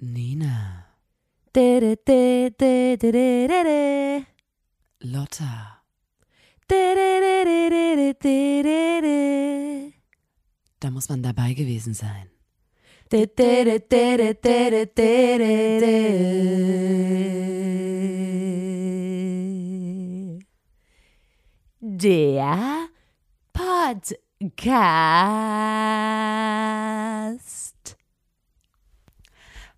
Nina, Lotta, da muss man dabei gewesen sein. Der Podcast.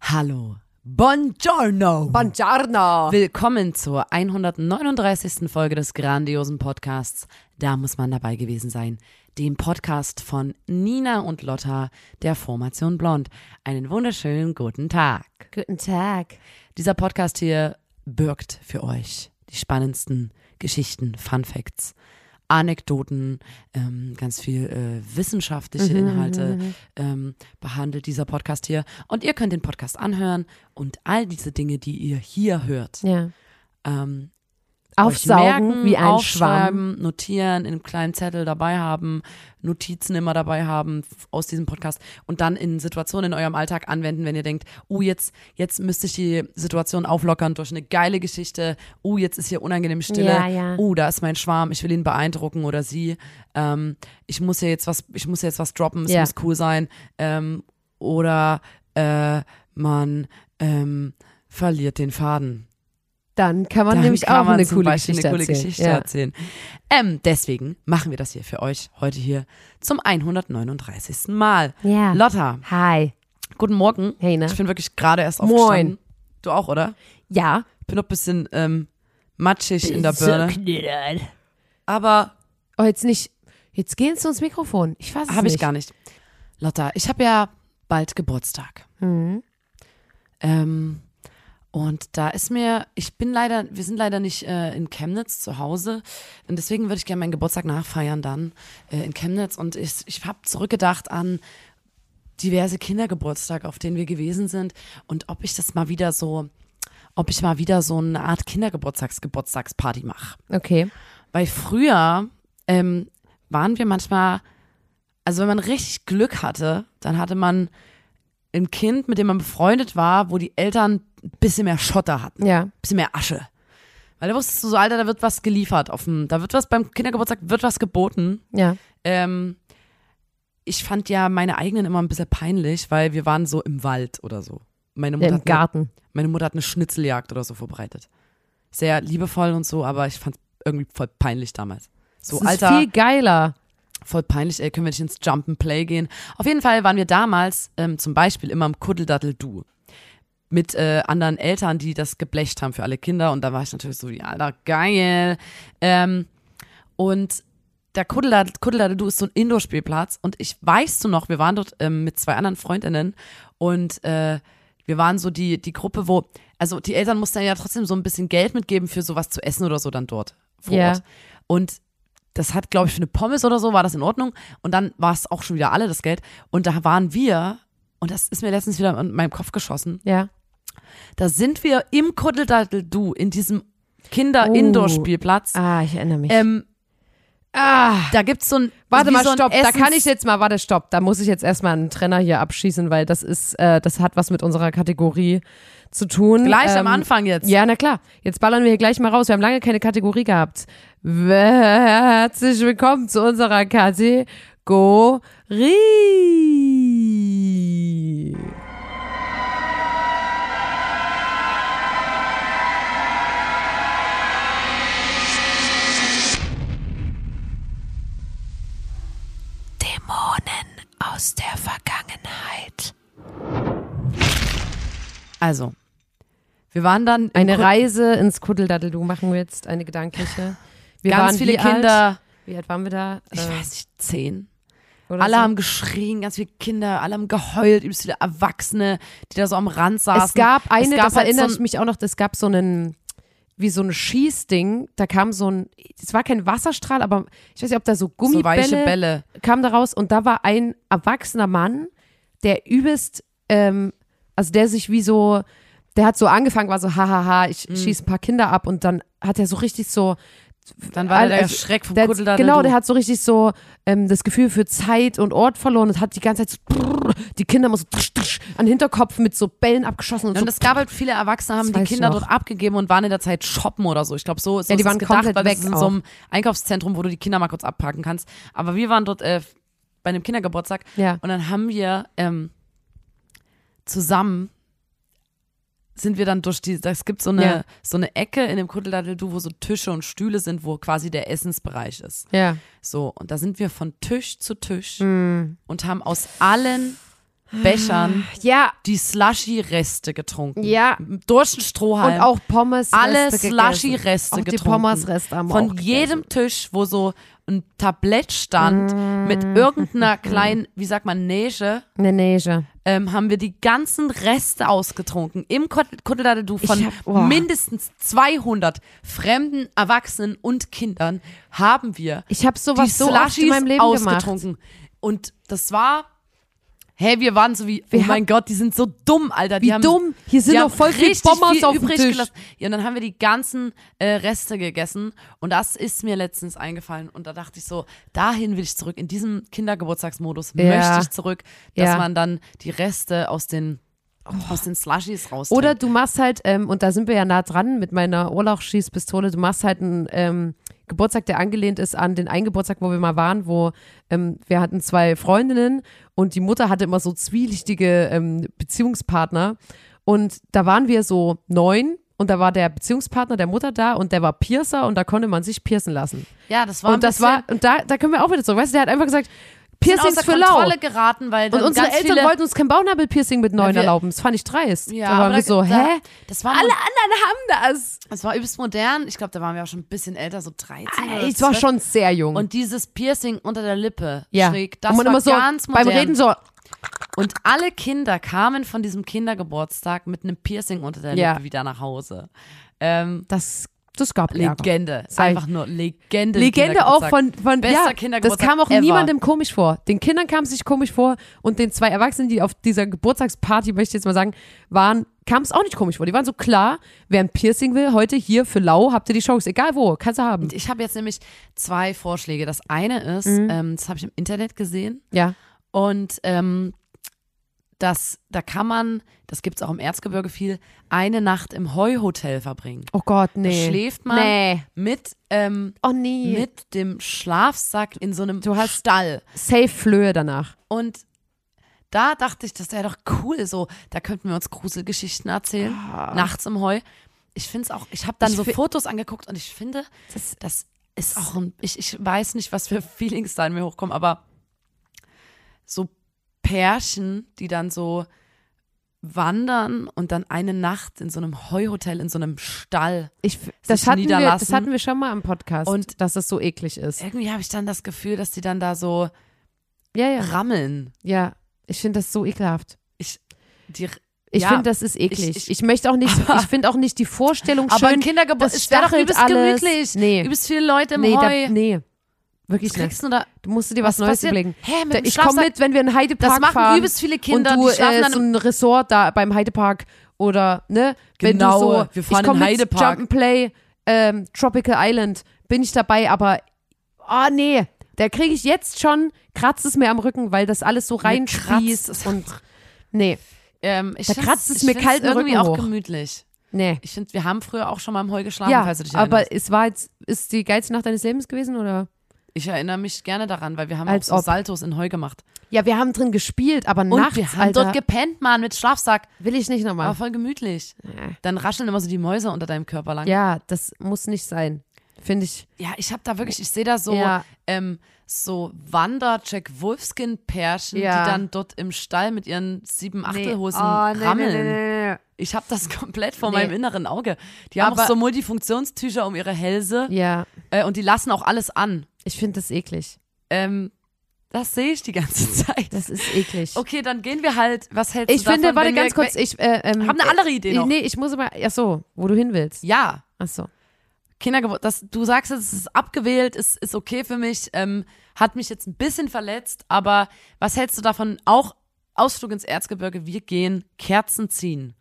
Hallo, buongiorno. Buongiorno. Willkommen zur 139. Folge des grandiosen Podcasts. Da muss man dabei gewesen sein. Dem Podcast von Nina und Lotta der Formation Blond. Einen wunderschönen guten Tag. Guten Tag. Dieser Podcast hier birgt für euch die spannendsten Geschichten, Fun Facts, Anekdoten, ähm, ganz viel äh, wissenschaftliche Mhm, Inhalte ähm, behandelt dieser Podcast hier. Und ihr könnt den Podcast anhören und all diese Dinge, die ihr hier hört, Ja. ähm, Aufsaugen merken, wie ein Schwamm. aufschreiben, notieren, in einem kleinen Zettel dabei haben, Notizen immer dabei haben aus diesem Podcast und dann in Situationen in eurem Alltag anwenden, wenn ihr denkt, oh, jetzt, jetzt müsste ich die Situation auflockern durch eine geile Geschichte, oh, jetzt ist hier unangenehm Stille, Ja, ja. oh, da ist mein Schwarm, ich will ihn beeindrucken oder sie, ähm, ich muss hier jetzt was, ich muss jetzt was droppen, es Ja. muss cool sein, ähm, oder äh, man ähm, verliert den Faden. Dann kann man Dann nämlich kann auch man eine coole Geschichte eine coole erzählen. Geschichte ja. erzählen. Ähm, deswegen machen wir das hier für euch heute hier zum 139. Mal. Ja. Lotta, Hi. guten Morgen. Hey, ne? Ich bin wirklich gerade erst Moin. aufgestanden. Du auch, oder? Ja. Bin noch ein bisschen ähm, matschig in der Birne. Aber Oh, jetzt nicht. Jetzt gehen Sie ins Mikrofon. Ich fasse es habe nicht. ich gar nicht. Lotta, ich habe ja bald Geburtstag. Mhm. Ähm, und da ist mir, ich bin leider, wir sind leider nicht äh, in Chemnitz zu Hause. Und deswegen würde ich gerne meinen Geburtstag nachfeiern dann äh, in Chemnitz. Und ich, ich habe zurückgedacht an diverse Kindergeburtstage, auf denen wir gewesen sind. Und ob ich das mal wieder so, ob ich mal wieder so eine Art Kindergeburtstags-Geburtstagsparty mache. Okay. Weil früher ähm, waren wir manchmal, also wenn man richtig Glück hatte, dann hatte man ein Kind, mit dem man befreundet war, wo die Eltern ein bisschen mehr Schotter hatten, Ja. ein bisschen mehr Asche. Weil da wusstest du so, Alter, da wird was geliefert. Auf dem, da wird was beim Kindergeburtstag, wird was geboten. Ja. Ähm, ich fand ja meine eigenen immer ein bisschen peinlich, weil wir waren so im Wald oder so. Meine ja Mutter, Im hat eine, Garten. meine Mutter hat eine Schnitzeljagd oder so vorbereitet. Sehr liebevoll und so, aber ich fand irgendwie voll peinlich damals. So, das ist Alter, viel geiler. voll peinlich, ey, können wir nicht ins Jump and Play gehen? Auf jeden Fall waren wir damals ähm, zum Beispiel immer im Kuddeldaddel-Du mit äh, anderen Eltern, die das geblecht haben für alle Kinder und da war ich natürlich so, ja, Alter, geil. Ähm, und der Kuddeldaddel-Du ist so ein Indoor-Spielplatz und ich weißt du noch, wir waren dort ähm, mit zwei anderen Freundinnen und äh, wir waren so die, die Gruppe, wo, also die Eltern mussten ja trotzdem so ein bisschen Geld mitgeben für sowas zu essen oder so dann dort vor Ja. Ort. Und das hat, glaube ich, für eine Pommes oder so war das in Ordnung. Und dann war es auch schon wieder alle das Geld. Und da waren wir, und das ist mir letztens wieder in meinem Kopf geschossen, Ja. da sind wir im Kuddeldaddel-Du, in diesem Kinder-Indoor-Spielplatz. Ah, ich erinnere mich. Ähm, ah. da gibt's so ein. Warte mal, so stopp. Da Essens- kann ich jetzt mal, warte, stopp. Da muss ich jetzt erstmal einen Trenner hier abschießen, weil das ist, äh, das hat was mit unserer Kategorie zu tun. Gleich am Ähm, Anfang jetzt. Ja, na klar. Jetzt ballern wir hier gleich mal raus. Wir haben lange keine Kategorie gehabt. Herzlich willkommen zu unserer Kategorie. Dämonen aus der Vergangenheit. Also, wir waren dann Eine Kud- Reise ins Kuddeldaddeldu machen wir jetzt, eine gedankliche. Wir ganz waren viele wie alt? Kinder. Wie alt waren wir da? Ich Äh, weiß nicht, zehn. Oder Alle so? haben geschrien, ganz viele Kinder, alle haben geheult, übelst viele Erwachsene, die da so am Rand saßen. Es gab eine, gab das halt erinnere so ich mich auch noch, es gab so einen, wie so ein Schießding, da kam so ein, es war kein Wasserstrahl, aber ich weiß nicht, ob da so so Gummibälle weiche Bälle. kam da raus und da war ein erwachsener Mann, der übelst, ähm, also der sich wie so, der hat so angefangen, war so, hahaha, ich Mhm. schieße ein paar Kinder ab und dann hat er so richtig so Dann war der, Also, Schreck vom der, Kuddeldaddel. Genau, der hat so richtig so ähm, das Gefühl für Zeit und Ort verloren und hat die ganze Zeit so brrr, die Kinder immer so tsch, tsch, an den Hinterkopf mit so Bällen abgeschossen und Ja, so. Und es gab halt viele Erwachsene, haben die Kinder dort abgegeben und waren in der Zeit shoppen oder so. Ich glaube, so ist Ja, die so waren gedacht, weil das weg ist in so einem Einkaufszentrum, wo du die Kinder mal kurz abpacken kannst. Aber wir waren dort äh, bei einem Kindergeburtstag ja. und dann haben wir ähm, zusammen sind wir dann durch die, es gibt so eine, Ja. so eine Ecke in dem Kuddeldaddel-Du, wo so Tische und Stühle sind, wo quasi der Essensbereich ist. Ja. So, und da sind wir von Tisch zu Tisch Mm. und haben aus allen Bechern Ja, die Slushy-Reste getrunken. ja. Durch den Strohhalm. Und auch Pommes. alle Reste Slushy-Reste Auch die getrunken. Pommes-Reste haben Von jedem Tisch, wo so ein Tablett stand Mm. mit irgendeiner kleinen, wie sagt man, Neige, Ne, Neige. ähm, haben wir die ganzen Reste ausgetrunken. Im Kuddeladelu von hab- oh. mindestens 200 fremden Erwachsenen und Kindern haben wir Ich habe die sowas so oft in meinem Leben gemacht. ausgetrunken. Und das war, hey, wir waren so wie, Wir oh mein Gott, die sind so dumm, Alter. Die Wie haben, dumm. Hier sind noch voll richtig Pommes viel auf übrig Tisch. gelassen. Ja, und dann haben wir die ganzen äh, Reste gegessen. Und das ist mir letztens eingefallen. Und da dachte ich so, dahin will ich zurück. In diesem Kindergeburtstagsmodus Ja. möchte ich zurück, dass Ja. man dann die Reste aus den, aus den Slushies raustrinkt. Oder du machst halt, ähm, und da sind wir ja nah dran mit meiner Urlaubsschießpistole, du machst halt einen ähm, Geburtstag, der angelehnt ist an den einen Geburtstag, wo wir mal waren, wo ähm, wir hatten zwei Freundinnen und die Mutter hatte immer so zwielichtige ähm, Beziehungspartner. Und da waren wir so neun und da war der Beziehungspartner der Mutter da und der war Piercer und da konnte man sich piercen lassen. ja, das war Und das war, und da, da können wir auch wieder so, weißt du, der hat einfach gesagt, Piercings für lau. Kontrolle geraten, weil Und unsere Eltern wollten uns kein Bauchnabelpiercing mit neun erlauben. Das fand ich dreist. ja, da waren wir so, da, hä? Das war Alle anderen haben das. Das war übelst modern. Ich glaube, da waren wir auch schon ein bisschen älter, so 13 oder Ich war 12. schon sehr jung. Und dieses Piercing unter der Lippe ja. schräg, das und man war immer so ganz modern. beim Reden so, Und alle Kinder kamen von diesem Kindergeburtstag mit einem Piercing unter der Ja. Lippe wieder nach Hause. Ähm, das, das gab Ärger. Legende. Ich. Einfach nur Legende. Legende auch von, von Bester ja, das kam auch ever. niemandem komisch vor. Den Kindern kam es sich komisch vor und den zwei Erwachsenen, die auf dieser Geburtstagsparty, möchte ich jetzt mal sagen, waren, kam es auch nicht komisch vor. Die waren so klar, wer ein Piercing will, heute hier für lau, habt ihr die Chance, egal wo, kannst du haben. Und ich habe jetzt nämlich zwei Vorschläge. Das eine ist, Mhm. ähm, das habe ich im Internet gesehen Ja. und ähm, das, da kann man, das gibt es auch im Erzgebirge viel, eine Nacht im Heuhotel verbringen. Oh Gott, Da nee. schläft man Nee. mit, ähm, Oh nee. mit dem Schlafsack in so einem Du hast- Stall. Safe Flöhe danach. Und da dachte ich, das wäre doch cool. So, da könnten wir uns Gruselgeschichten erzählen. Nachts im Heu. Ich finde es auch, ich habe dann Ah. Ich so Fotos angeguckt und ich finde, Das, das ist auch ein, ich, ich weiß nicht, was für Feelings da in mir hochkommen, aber so Pärchen, die dann so wandern und dann eine Nacht in so einem Heuhotel, in so einem Stall. ich, das, sich hatten wir, das hatten wir schon mal im Podcast, Und- dass das so eklig ist. Irgendwie habe ich dann das Gefühl, dass die dann da so Ja, ja. rammeln. Ja, ich finde das so ekelhaft. Ich, die, Ich Ja, finde, das ist eklig. ich- Ich, möchte auch nicht, Aber- ich finde auch nicht die Vorstellung aber schön. ein Kindergeburtstag, es wäre doch übelst alles. gemütlich. Nee. Übelst viele Leute im nee, da, Heu. nee, wirklich Was nicht. kriegst du da? Du musst dir was, Was Neues überlegen. Hä, mit Da, ich komme mit, wenn wir in Heidepark Das machen fahren übelst viele Kinder, und du die schlafen äh, dann so ein Resort da beim Heidepark oder ne, wenn Genau, du so, wir fahren ich in mit Heidepark. Jump'n'Play, ähm, Tropical Island, bin ich dabei, aber oh nee, da kriege ich jetzt schon, kratzt es mir am Rücken, weil das alles so es. und nee, Ähm, Da kratzt es mir kalten irgendwie Rücken auch hoch. gemütlich. nee. Ich finde, wir haben früher auch schon mal im Heu geschlafen, Ja, aber es war jetzt, ist die geilste Nacht deines Lebens gewesen oder? Ich erinnere mich gerne daran, weil wir haben Als auch so ob. Saltos in Heu gemacht. Ja, wir haben drin gespielt, aber Und nachts, wir haben Alter, dort gepennt, Mann, mit Schlafsack. will ich nicht nochmal. voll gemütlich. Ja. Dann rascheln immer so die Mäuse unter deinem Körper lang. Ja, das muss nicht sein. Finde ich. Ja, ich habe da wirklich, ich sehe da so, Ja. ähm, so Wander-Jack Wolfskin-Pärchen, Ja. die dann dort im Stall mit ihren sieben Achtelhosen Oh, nee, rammeln. nee, nee, nee, Ich habe das komplett vor Nee. meinem inneren Auge. Die haben Aber- auch so Multifunktionstücher um ihre Hälse nee. Ja, äh, und die lassen auch alles an. Ich finde das eklig. Ähm, das sehe ich die ganze Zeit. Das ist eklig. Okay, dann gehen wir halt. Was hältst Ich du davon, finde, warte ganz kurz, ich äh, ähm, Hab eine andere Idee äh, noch. Nee, ich muss aber, ach so, wo du hin willst. Ja, Ach so. Kindergeburt, das, du sagst jetzt, es ist abgewählt, ist, ist okay für mich, ähm, hat mich jetzt ein bisschen verletzt, aber was hältst du davon? Auch Ausflug ins Erzgebirge, wir gehen Kerzen ziehen.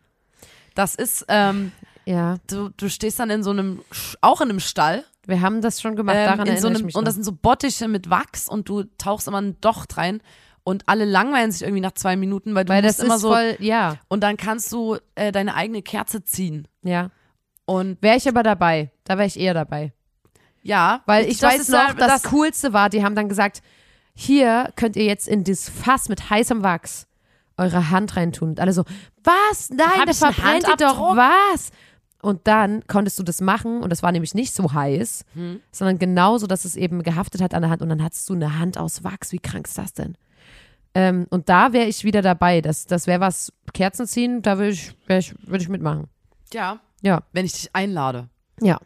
Das ist, ähm, Ja. du, du stehst dann in so einem, auch in einem Stall, Wir haben das schon gemacht, ähm, daran in so einem, und das sind so Bottiche mit Wachs und du tauchst immer ein Docht rein und alle langweilen sich irgendwie nach zwei Minuten, weil du Weil das immer so voll, ja, und dann kannst du äh, deine eigene Kerze ziehen ja. und Wäre ich aber dabei. Da wäre ich eher dabei. ja, Weil ich das weiß noch, ja- das, Coolste war, die haben dann gesagt, hier könnt ihr jetzt in das Fass mit heißem Wachs eure Hand reintun. Und alle so, was? Nein, da verbrennt ihr doch was? Und dann konntest du das machen und das war nämlich nicht so heiß, Hm. sondern genauso, dass es eben gehaftet hat an der Hand und dann hattest du eine Hand aus Wachs. Wie krank ist das denn? Ähm, und da wäre ich wieder dabei. Das, das wäre was, Kerzen ziehen, da würde ich, ich, würd ich mitmachen. ja, Ja, wenn ich dich einlade. ja.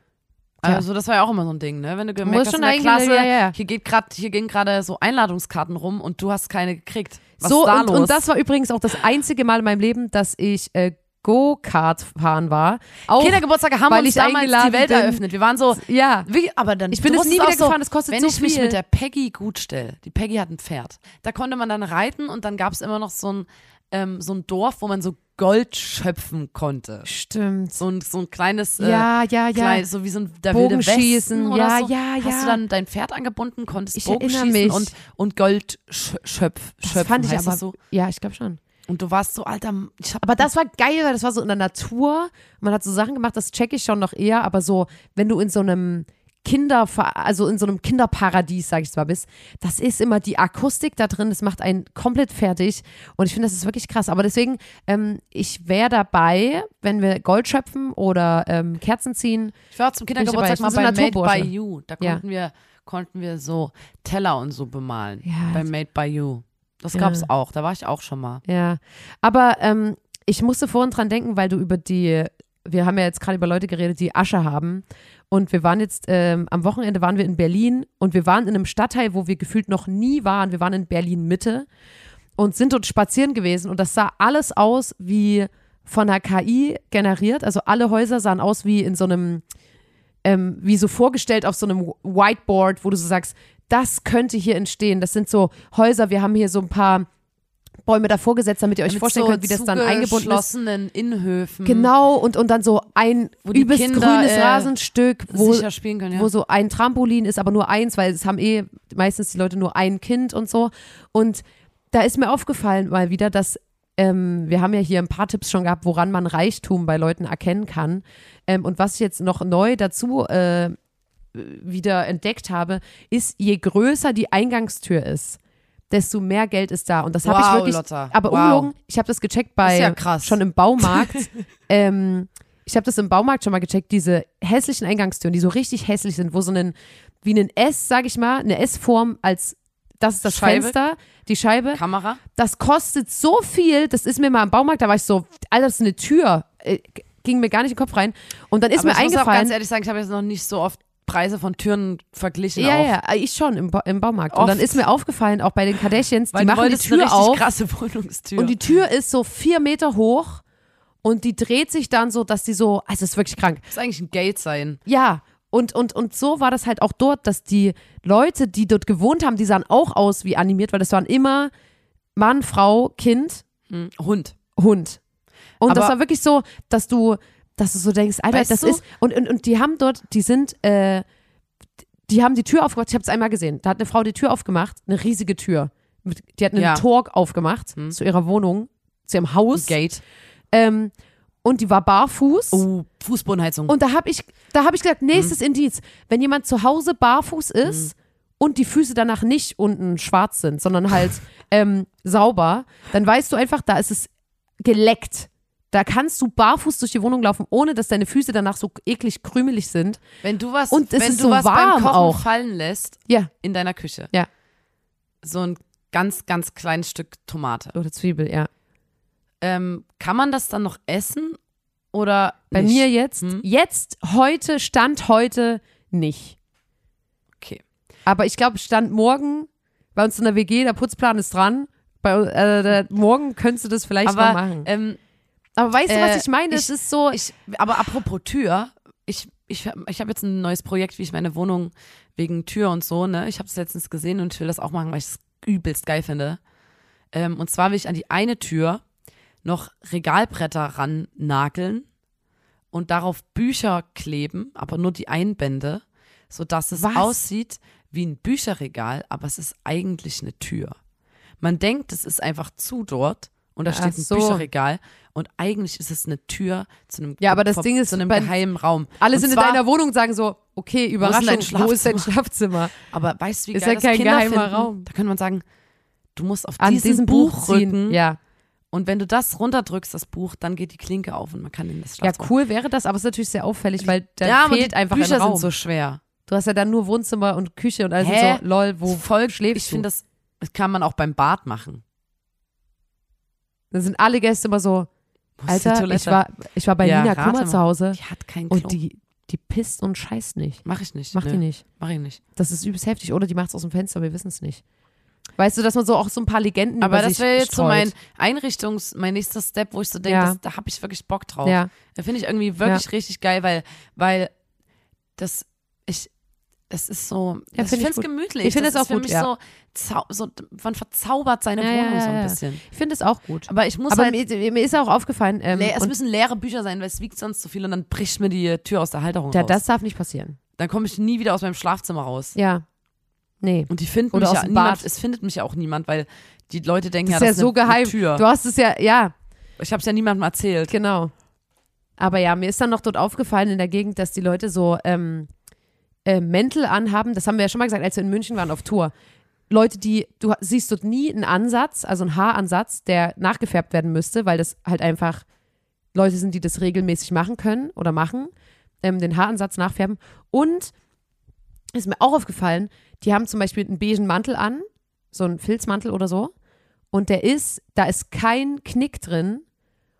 Also das war ja auch immer so ein Ding, ne? Wenn du gemerkt hast schon in der Klasse, ja, ja. hier geht grad, hier gehen gerade so Einladungskarten rum und du hast keine gekriegt. Was so, ist da und, los? und das war übrigens auch das einzige Mal in meinem Leben, dass ich äh, Go-Kart fahren war. Auch, Kindergeburtstage haben weil uns ich damals die Welt bin. eröffnet. Wir waren so, ja. wie, aber dann Ich bin du es nie wieder so, gefahren, das kostet wenn so ich mich viel. mit der Peggy gut stelle. Die Peggy hat ein Pferd. Da konnte man dann reiten und dann gab es immer noch so ein, ähm, so ein Dorf, wo man so Gold schöpfen konnte. Stimmt. So ein, so ein kleines, äh, Ja, ja, ja. klein, so wie so ein der wilde Bogenschießen, Westen oder ja, so. ja, Hast ja. du dann dein Pferd angebunden, konntest Ich Bogenschießen und, und Gold sch schöpf, Das schöpfen. fand ich aber, das so? ja, ich glaube schon. Und du warst so, Alter, Aber das war geil, weil das war so in der Natur. Man hat so Sachen gemacht, das checke ich schon noch eher, aber so, wenn du in so einem Kinder, also in so einem Kinderparadies, sag ich zwar bist, das ist immer die Akustik da drin, das macht einen komplett fertig und ich finde, das ist wirklich krass. Aber deswegen, ähm, ich wäre dabei, wenn wir Gold schöpfen oder ähm, Kerzen ziehen. Ich war zum Bin ich Kindergeburtstag mal bei Made by. You. Da Ja. konnten wir konnten wir so Teller und so bemalen. Ja. Bei Made by You. Das Ja. gab's auch. Da war ich auch schon mal. Ja, aber ähm, ich musste vorhin dran denken, weil du über die, wir haben ja jetzt gerade über Leute geredet, die Asche haben. Und wir waren jetzt, ähm, am Wochenende waren wir in Berlin und wir waren in einem Stadtteil, wo wir gefühlt noch nie waren. Wir waren in Berlin Mitte und sind dort spazieren gewesen und das sah alles aus wie von der KI generiert. Also alle Häuser sahen aus wie in so einem, ähm, wie so vorgestellt auf so einem Whiteboard, wo du so sagst, das könnte hier entstehen. Das sind so Häuser, wir haben hier so ein paar Bäume davor gesetzt, damit ihr euch Mit vorstellen so könnt, wie das dann eingebunden ist. Innenhöfen. Genau, und, und dann so ein Wo übelst Kinder, grünes äh, Rasenstück, wo, können, ja. wo so ein Trampolin ist, aber nur eins, weil es haben eh meistens die Leute nur ein Kind und so. Und da ist mir aufgefallen mal wieder, dass ähm, wir haben ja hier ein paar Tipps schon gehabt, woran man Reichtum bei Leuten erkennen kann. Ähm, und was ich jetzt noch neu dazu äh, wieder entdeckt habe, ist, je größer die Eingangstür ist, desto mehr Geld ist da. Und das habe ich Wow, wirklich. Lotta. Aber Wow. ungelogen, ich habe das gecheckt bei ja schon im Baumarkt. ähm, ich habe das im Baumarkt schon mal gecheckt, diese hässlichen Eingangstüren, die so richtig hässlich sind, wo so ein, wie ein S, sag ich mal, eine S-Form als, das ist das Scheibe. Fenster, die Scheibe, Kamera. das kostet so viel, das ist mir mal im Baumarkt, da war ich so, Alter, das ist eine Tür, äh, ging mir gar nicht in den Kopf rein. Und dann ist Aber mir ich muss auch eingefallen, ganz ehrlich sagen, ich habe jetzt noch nicht so oft Preise von Türen verglichen. ja, auch. ja, ich schon im, Ba- im Baumarkt. Und dann Oft. ist mir aufgefallen, auch bei den Kardashians, Weil die machen die Tür auf. krasse Wohnungstür. Und die Tür ist so vier Meter hoch und die dreht sich dann so, dass die so, also es ist wirklich krank. das ist eigentlich ein Geld sein. Ja, und, und, und so war das halt auch dort, dass die Leute, die dort gewohnt haben, die sahen auch aus wie animiert, weil das waren immer Mann, Frau, Kind, Hm. Hund. Hund. Und das Aber- war wirklich so, dass du, dass du so denkst, Alter, Weißt das du- ist, und, und, und die haben dort, die sind, äh, die haben die Tür aufgemacht, ich habe es einmal gesehen, da hat eine Frau die Tür aufgemacht, eine riesige Tür. Die hat einen Ja. Tor aufgemacht Hm. zu ihrer Wohnung, zu ihrem Haus. Gate. Ähm, und die war barfuß. Oh, Fußbodenheizung. Und da habe ich, da habe ich gesagt, nächstes Indiz, wenn jemand zu Hause barfuß ist und die Füße danach nicht unten schwarz sind, sondern halt ähm, sauber, dann weißt du einfach, da ist es geleckt. Da kannst du barfuß durch die Wohnung laufen, ohne dass deine Füße danach so eklig krümelig sind. wenn du was, Und es wenn ist du so was warm beim Kochen auch. fallen lässt Ja, in deiner Küche. Ja. So ein ganz, ganz kleines Stück Tomate. oder Zwiebel, ja. Ähm, kann man das dann noch essen oder Bei nicht? mir jetzt, Hm. jetzt, heute, Stand heute nicht. Okay. Aber ich glaube, Stand morgen, bei uns in der WG, der Putzplan ist dran. Bei, äh, morgen könntest du das vielleicht Aber noch machen. ähm, Aber weißt du, was äh, ich meine? ich- es ist so, Ich, aber apropos Tür, ich, ich, ich habe jetzt ein neues Projekt, wie ich meine Wohnung wegen Tür und so, ne? Ich habe es letztens gesehen und ich will das auch machen, weil ich es übelst geil finde. Ähm, und zwar will ich an die eine Tür noch Regalbretter rannageln und darauf Bücher kleben, aber nur die Einbände, sodass es Was? aussieht wie ein Bücherregal, aber es ist eigentlich eine Tür. Man denkt, es ist einfach zu dort und da Ach steht ein so. Bücherregal und eigentlich ist es eine Tür zu einem, Ja, aber das Ding ist, zu einem geheimen Raum. Alle Und sind zwar, in deiner Wohnung und sagen so, okay, Überraschung, dein wo ist dein Schlafzimmer? Aber weißt du, wie Ist geil ja kein Kinder geheimer finden? Raum. Da könnte man sagen, du musst auf An diesen diesem Buch ziehen. Buchrücken Ja. und wenn du das runterdrückst, das Buch, dann geht die Klinke auf und man kann in das ja, Schlafzimmer. cool wäre das, aber es ist natürlich sehr auffällig, weil da ja, fehlt einfach Bücher ein Raum. sind so schwer. du hast ja dann nur Wohnzimmer und Küche und alles Hä? so, lol, wo Voll schläfst Ich du? finde, das kann man auch beim Bad machen. Dann sind alle Gäste immer so, Alter, ich war, ich war bei Ja, Nina Kummer zu Hause Die hat kein Klo. und die, die pisst und scheißt nicht. Mach ich nicht. Macht Nö, die nicht. Mach ich nicht. Das ist übelst heftig. Oder die macht es aus dem Fenster, wir wissen es nicht. Weißt du, dass man so auch so ein paar Legenden Aber das wäre jetzt so streut. mein Einrichtungs-, mein nächster Step, wo ich so denke, Ja. da habe ich wirklich Bock drauf. Ja, Da finde ich irgendwie wirklich richtig geil, weil, weil das, ich, das ist so, Ja, das, find ich finde es gemütlich. Ich find das es auch für gut, mich ja. so, so, man verzaubert seine Ja, ja, Wohnung ja, so ein ja. bisschen. ich finde es auch gut. Aber ich muss Aber halt, mir, mir ist auch aufgefallen, ähm, es müssen leere Bücher sein, weil es wiegt sonst zu viel und dann bricht mir die Tür aus der Halterung ja, raus. das darf nicht passieren. dann komme ich nie wieder aus meinem Schlafzimmer raus. Ja. Nee. Und die finden Oder mich aus ja dem niemand, Bad. es findet mich ja auch niemand, weil die Leute denken Das ja, ist das ja ist so eine, eine geheim. Tür. Du hast es ja, ja, Ich habe es ja niemandem erzählt. genau. Aber ja, mir ist dann noch dort aufgefallen in der Gegend, dass die Leute so ähm, äh, Mäntel anhaben. Das haben wir ja schon mal gesagt, als wir in München waren auf Tour. Leute, die, du siehst dort nie einen Ansatz, also einen Haaransatz, der nachgefärbt werden müsste, weil das halt einfach Leute sind, die das regelmäßig machen können oder machen, ähm, den Haaransatz nachfärben. Und ist mir auch aufgefallen, die haben zum Beispiel einen beigen Mantel an, so einen Filzmantel oder so. Und der ist, da ist kein Knick drin.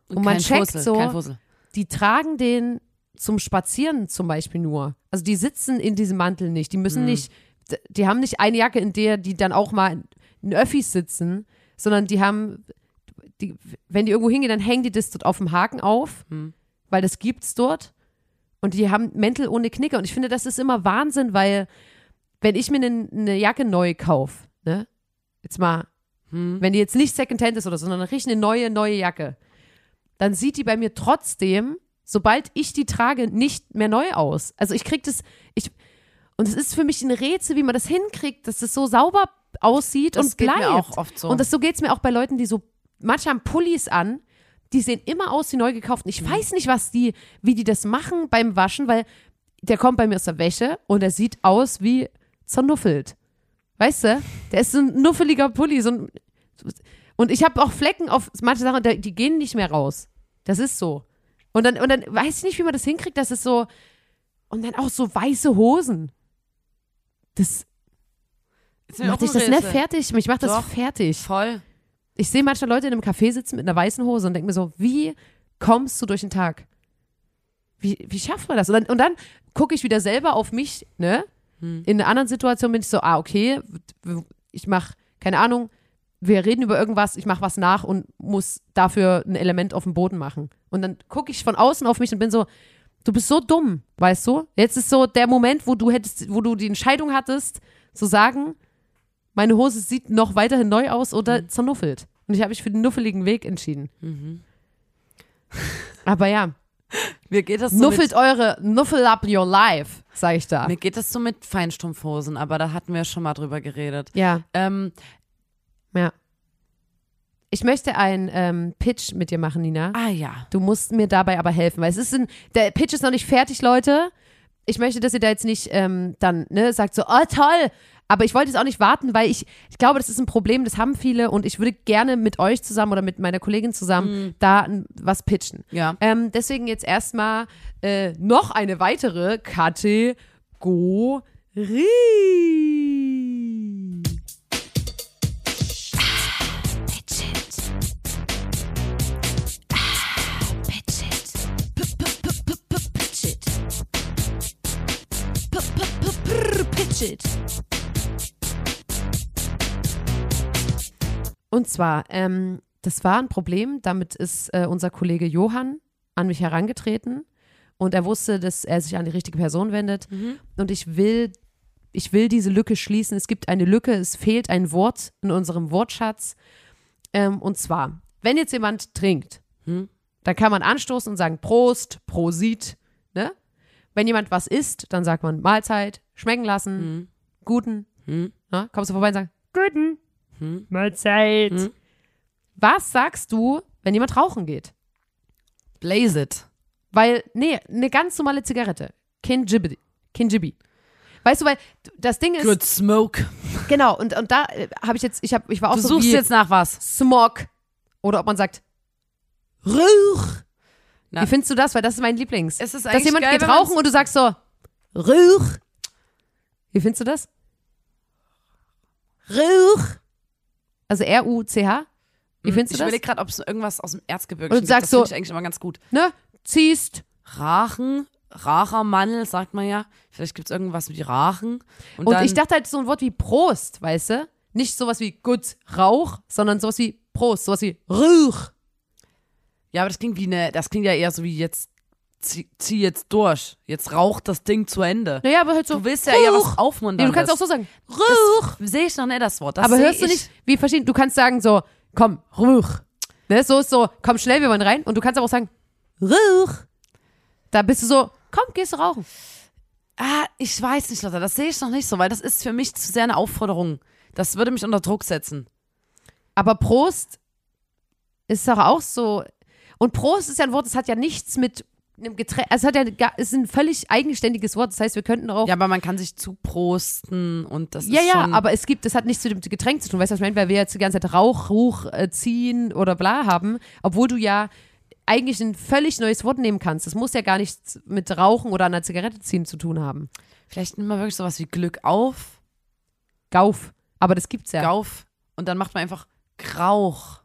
Und man kein checkt Fussel, so-. Die tragen den zum Spazieren zum Beispiel nur. Also die sitzen in diesem Mantel nicht. Die müssen nicht, die haben nicht eine Jacke, in der die dann auch mal in Öffis sitzen, sondern die haben, die, wenn die irgendwo hingehen, dann hängen die das dort auf dem Haken auf, Hm. weil das gibt's dort. Und die haben Mäntel ohne Knicke. Und ich finde, das ist immer Wahnsinn, weil wenn ich mir eine, eine Jacke neu kaufe, ne, jetzt mal Hm. wenn die jetzt nicht Secondhand ist oder so, sondern richtig eine neue, neue Jacke, dann sieht die bei mir trotzdem, sobald ich die trage, nicht mehr neu aus. Also ich krieg das, ich, und es ist für mich ein Rätsel, wie man das hinkriegt, dass es so sauber aussieht Das und geht bleibt. mir auch oft so. Und das, so geht es mir auch bei Leuten, die so, manche haben Pullis an, die sehen immer aus wie neu gekauft. Und ich Mhm. weiß nicht, was die, wie die das machen beim Waschen, weil der kommt bei mir aus der Wäsche und der sieht aus wie zernuffelt. Weißt du? Der ist so ein nuffeliger Pulli. So ein, und ich habe auch Flecken auf manche Sachen, die gehen nicht mehr raus. Das ist so. Und dann, und dann weiß ich nicht, wie man das hinkriegt, dass es so. Und dann auch so weiße Hosen. Das mir macht dich das nicht fertig. Mich macht das Doch. fertig. Voll. Ich sehe manche Leute in einem Café sitzen mit einer weißen Hose und denke mir so, wie kommst du durch den Tag? Wie, wie schafft man das? Und dann, und dann gucke ich wieder selber auf mich, ne? Hm. In einer anderen Situation bin ich so, ah, okay, ich mache, keine Ahnung, wir reden über irgendwas, ich mache was nach und muss dafür ein Element auf dem Boden machen. Und dann gucke ich von außen auf mich und bin so, du bist so dumm, weißt du? Jetzt ist so der Moment, wo du hättest, wo du die Entscheidung hattest, zu sagen, meine Hose sieht noch weiterhin neu aus oder zernuffelt. Und ich habe mich für den nuffeligen Weg entschieden. Mhm. Aber ja, Mir geht das so nuffelt eure, nuffel up your life, sage ich da. mir geht das so mit Feinstrumpfhosen, aber da hatten wir schon mal drüber geredet. Ja, Ähm, ja. Ich möchte einen ähm, Pitch mit dir machen, Nina. ah ja. Du musst mir dabei aber helfen, weil es ist ein, der Pitch ist noch nicht fertig, Leute. Ich möchte, dass ihr da jetzt nicht ähm, dann ne, sagt so, oh toll, aber ich wollte jetzt auch nicht warten, weil ich, ich glaube, das ist ein Problem, das haben viele und ich würde gerne mit euch zusammen oder mit meiner Kollegin zusammen da n- was pitchen. Ja. Ähm, deswegen jetzt erstmal äh, noch eine weitere Kategorie. Und zwar, ähm, das war ein Problem, damit ist äh, unser Kollege Johann an mich herangetreten und er wusste, dass er sich an die richtige Person wendet. Und ich will, ich will diese Lücke schließen. Es gibt eine Lücke, es fehlt ein Wort in unserem Wortschatz. Ähm, und zwar, wenn jetzt jemand trinkt, Hm? dann kann man anstoßen und sagen Prost, Prosit, ne? Wenn jemand was isst, dann sagt man Mahlzeit, schmecken lassen. Hm. Guten. Hm. Ne? Kommst du vorbei und sagst, guten. Hm. Mahlzeit. Hm. Was sagst du, wenn jemand rauchen geht? Blaze it. Weil, nee, eine ganz normale Zigarette. Kein Jibbi. Kein Jibbi. Weißt du, weil das Ding ist, Good smoke. genau, und, und da äh, habe ich jetzt, ich, hab, ich war auch Du so suchst wie jetzt nach was. Smog. Oder ob man sagt, Rauch. Na. Wie findest du das? Weil das ist mein Lieblings. Es ist Dass jemand geil, geht rauchen und du sagst so, Rauch. Wie findest du das? Rauch. Also R-U-C-H. Wie findest ich du das? überlege gerade, ob es irgendwas aus dem Erzgebirge Und gibt. sagst Das so- finde ich eigentlich immer ganz gut. Ne? Ziehst. Rachen, Rachermannel, sagt man ja. Vielleicht gibt es irgendwas wie Rachen. Und, Und dann, ich dachte halt so ein Wort wie Prost, weißt du? Nicht sowas wie gut Rauch, sondern sowas wie Prost, sowas wie Rauch. Ja, aber das klingt wie eine, das klingt ja eher so wie jetzt, zieh, zieh jetzt durch. Jetzt raucht das Ding zu Ende. Naja, aber halt so. Du willst ja eher was aufmuntern. Nee, du kannst auch so sagen. Rauch. Das sehe ich noch nicht, das Wort. Das Aber hörst du ich. nicht, wie verschieden, du kannst sagen so, komm, Rauch. Ne, so ist so, komm schnell, wir wollen rein. Und du kannst aber auch sagen, Rauch. Da bist du so, komm, gehst du rauchen. Ah, ich weiß nicht, Lotta, das sehe ich noch nicht so, weil das ist für mich zu sehr eine Aufforderung. Das würde mich unter Druck setzen. Aber Prost ist doch auch so. Und Prost ist ja ein Wort, das hat ja nichts mit einem Getränk, also es hat ja, gar- ist ein völlig eigenständiges Wort. Das heißt, wir könnten auch Ja, aber man kann sich zuprosten und das Ja, ist ja, schon, aber es gibt, das hat nichts mit dem Getränk zu tun, weißt du, was ich meine? Weil wir jetzt die ganze Zeit Rauch, Ruch äh, ziehen oder bla haben, obwohl du ja eigentlich ein völlig neues Wort nehmen kannst. Das muss ja gar nichts mit Rauchen oder einer Zigarette ziehen zu tun haben. vielleicht nimmt man wirklich sowas wie Glück auf, Gauf. Aber das gibt's ja. Gauf und dann macht man einfach Grauch.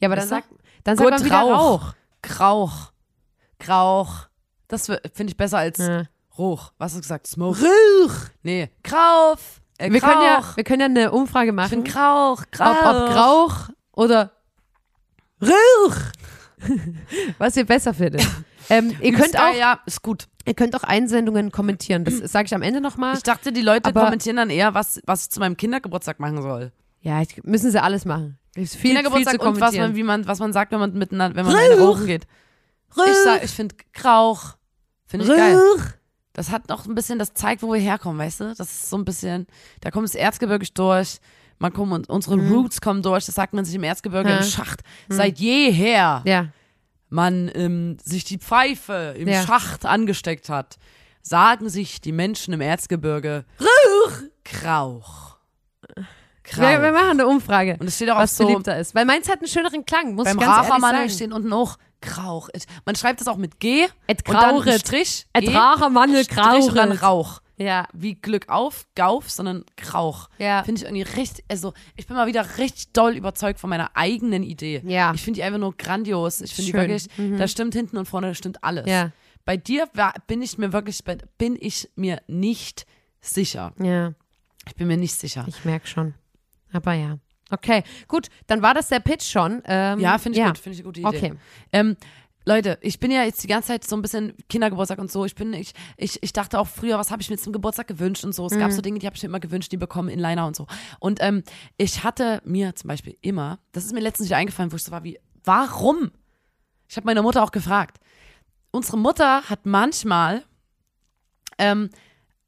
Ja, aber dann Weißt du? sag, dann sag Gut, man wieder Rauch. Rauch. Grauch. Grauch. Das finde ich besser als Ja. Ruch. Was hast du gesagt? Smoke? Rauch. Nee. Grauf. Äh, Wir Grauch. können, ja, wir können ja eine Umfrage ich machen, bin Grauch. Grauch. ob, ob Grauch oder Rauch. was ihr besser findet. ähm, ihr, könnt auch, Ja, ist gut. ihr könnt auch Einsendungen kommentieren. Das sage ich am Ende nochmal. Ich dachte, die Leute Aber- kommentieren dann eher, was, was ich zu meinem Kindergeburtstag machen soll. Ja, ich, müssen sie alles machen. Viel, Kindergeburtstag viel und was man, wie man, was man sagt, wenn man miteinander, wenn man rauchen geht. Ich sag, ich finde Grauch. Finde ich geil. Das hat noch ein bisschen, das zeigt, wo wir herkommen, weißt du? Das ist so ein bisschen, da kommt das Erzgebirge durch, man kommt und unsere Roots kommen durch, das sagt man sich im Erzgebirge Mhm. Ja. im Schacht. Seit jeher Ja, man ähm, sich die Pfeife im Ja. Schacht angesteckt hat, sagen sich die Menschen im Erzgebirge Rauch. Krauch. Krauch. wir, wir machen eine Umfrage, und es steht auch was so, beliebter ist. Weil meins hat einen schöneren Klang, muss beim ich ganz ehrlich Rachermannel sagen. steht unten auch Krauch. Man schreibt das auch mit G Et und dann ein Krauret. Strich, Et G, Rachermannel Strich und dann. Rauch. Ja, Wie Glück auf, Gauf, sondern Krauch. ja. Finde ich irgendwie richtig, also ich bin mal wieder richtig doll überzeugt von meiner eigenen Idee. Ja. Ich finde die einfach nur grandios. Ich finde die wirklich, da stimmt hinten und vorne, da stimmt alles. Ja, Bei dir bin ich mir wirklich, bin ich mir nicht sicher. ja, Ich bin mir nicht sicher. ich merke schon. Aber ja. Okay, gut, dann war das der Pitch schon. Ähm, ja, finde ich ja. gut, finde ich eine gute Idee. Okay. Ähm, Leute, ich bin ja jetzt die ganze Zeit so ein bisschen Kindergeburtstag und so. Ich bin, ich, ich, ich dachte auch früher, was habe ich mir zum Geburtstag gewünscht und so. Es Mhm. gab so Dinge, die habe ich mir immer gewünscht, die bekommen Inliner und so. Und ähm, ich hatte mir zum Beispiel immer, das ist mir letztens wieder eingefallen, wo ich so war wie, warum? Ich habe meine Mutter auch gefragt. Unsere Mutter hat manchmal ähm,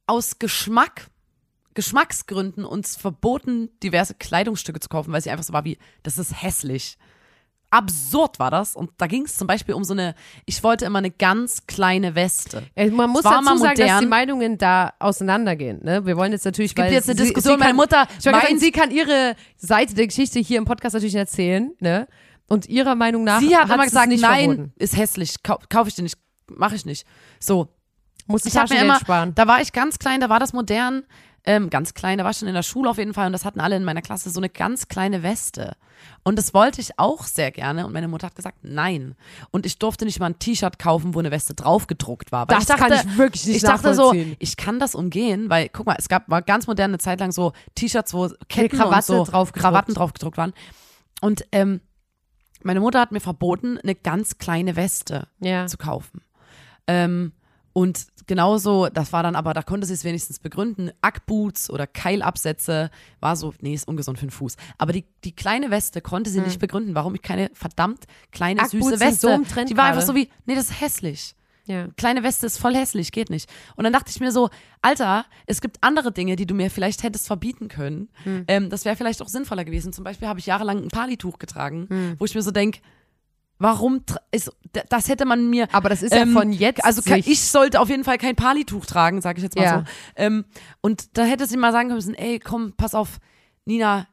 aus Geschmack, Geschmacksgründen uns verboten, diverse Kleidungsstücke zu kaufen, weil sie einfach so war wie, das ist hässlich absurd war das. Und da ging es zum Beispiel um so eine, ich wollte immer eine ganz kleine Weste. Äh, Man muss dazu sagen, dass modern. die Meinungen da auseinandergehen. Ne? Wir wollen jetzt natürlich, Es gibt weil jetzt eine sie, Diskussion, sie meine kann, Mutter ich wollte sagen, sie kann ihre Seite der Geschichte hier im Podcast natürlich erzählen. Ne? Und ihrer Meinung nach sie hat immer sie es gesagt, nicht nein, verboten. ist hässlich, kau kaufe ich dir nicht, mache ich nicht. So, Muss ich habe mir immer, sparen. da war ich ganz klein, da war das modern, ähm, ganz klein, da war ich schon in der Schule auf jeden Fall und das hatten alle in meiner Klasse so eine ganz kleine Weste. Und das wollte ich auch sehr gerne und meine Mutter hat gesagt, nein. Und ich durfte nicht mal ein T-Shirt kaufen, wo eine Weste drauf gedruckt war. Weil Das ich dachte, kann ich wirklich nicht ich dachte so, ich kann das umgehen, weil guck mal, es gab war ganz moderne Zeit lang so T-Shirts, wo Ketten Krawatte und so drauf. Krawatten drauf gedruckt waren. Und ähm, meine Mutter hat mir verboten, eine ganz kleine Weste Ja. zu kaufen. Ähm, und genauso, das war dann aber, da konnte sie es wenigstens begründen, Ackboots oder Keilabsätze war so, nee, ist ungesund für den Fuß. Aber die, die kleine Weste konnte sie nicht begründen, warum ich keine verdammt kleine, Hm. Ackboots süße sind Weste. so Trend die war einfach so wie, nee, das ist hässlich. Ja. kleine Weste ist voll hässlich, geht nicht. Und dann dachte ich mir so, Alter, es gibt andere Dinge, die du mir vielleicht hättest verbieten können. Hm. Ähm, das wäre vielleicht auch sinnvoller gewesen. Zum Beispiel habe ich jahrelang ein Palituch getragen, Hm. wo ich mir so denke, warum, ist, das hätte man mir Aber das ist ja ähm, von jetzt. Also Sicht. ich sollte auf jeden Fall kein Palituch tragen, sage ich jetzt mal Ja. so. Ähm, und da hätte sie mal sagen müssen, ey, komm, pass auf, Nina,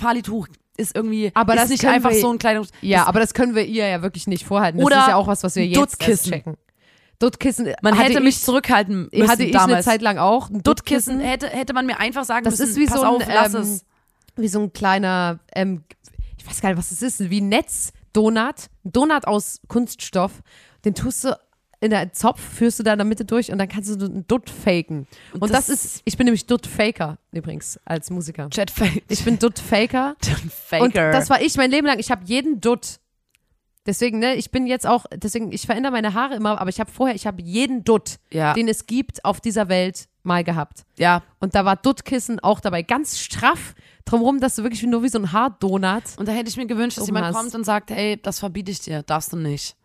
Palituch ist irgendwie Aber ist das nicht können einfach wir- so ein Kleidungs... Ja, das, aber das können wir ihr ja wirklich nicht vorhalten. Das Oder ist ja auch was, was wir jetzt erst Duttkissen. checken. Duttkissen. man hatte hätte ich, mich zurückhalten müssen hatte ich damals. eine Zeit lang auch. Ein Duttkissen hätte, hätte man mir einfach sagen Das müssen, ist wie pass so ein, auf, ähm, es. wie so ein kleiner, ähm, ich weiß gar nicht, was das ist, wie ein Netzdonut, ein Donut aus Kunststoff. Den tust du in der Zopf, führst du da in der Mitte durch und dann kannst du einen Dutt faken. Und, das, das- ist, ich bin nämlich Dutt-Faker übrigens als Musiker. Fake. Ich bin Dutt-Faker. Faker. Und das war ich mein Leben lang. Ich habe jeden Dutt. Deswegen, ne, ich bin jetzt auch, deswegen, ich verändere meine Haare immer, aber ich habe vorher, ich habe jeden Dutt, Ja. den es gibt auf dieser Welt, mal gehabt. ja. Und da war Duttkissen auch dabei, ganz straff drumherum, dass du wirklich nur wie so ein Haardonut. Und da hätte ich mir gewünscht, dass jemand hast. kommt und sagt, ey, das verbiete ich dir, darfst du nicht.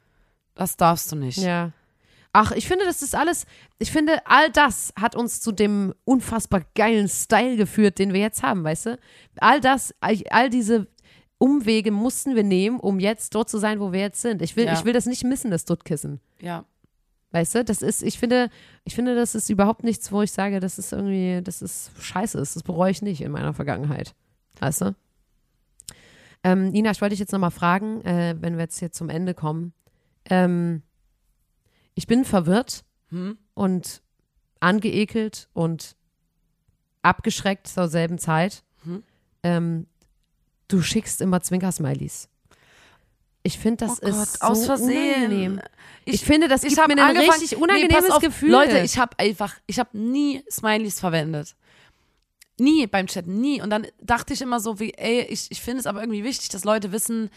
Das darfst du nicht. Ja. Ach, ich finde, das ist alles, ich finde, all das hat uns zu dem unfassbar geilen Style geführt, den wir jetzt haben, weißt du? All das, all, all diese Umwege mussten wir nehmen, um jetzt dort zu sein, wo wir jetzt sind. Ich will, Ja. ich will das nicht missen, das Duttkissen. ja. Weißt du, das ist, ich finde, ich finde, das ist überhaupt nichts, wo ich sage, das ist irgendwie, das ist scheiße ist. Das bereue ich nicht in meiner Vergangenheit. Weißt du? Ähm, Nina, ich wollte dich jetzt nochmal fragen, äh, wenn wir jetzt hier zum Ende kommen. Ähm, ich bin verwirrt Hm? und angeekelt und abgeschreckt zur selben Zeit. Hm? Ähm, du schickst immer Zwinker-Smileys. Ich finde, das oh Gott, ist so aus Versehen. unangenehm. Ich, finde, das gibt hab mir ein richtig unangenehmes pass auf, Gefühl. Leute, ich habe einfach, ich habe nie Smileys verwendet. Nie beim Chatten, nie. Und dann dachte ich immer so, wie, ey, ich, ich finde es aber irgendwie wichtig, dass Leute wissen,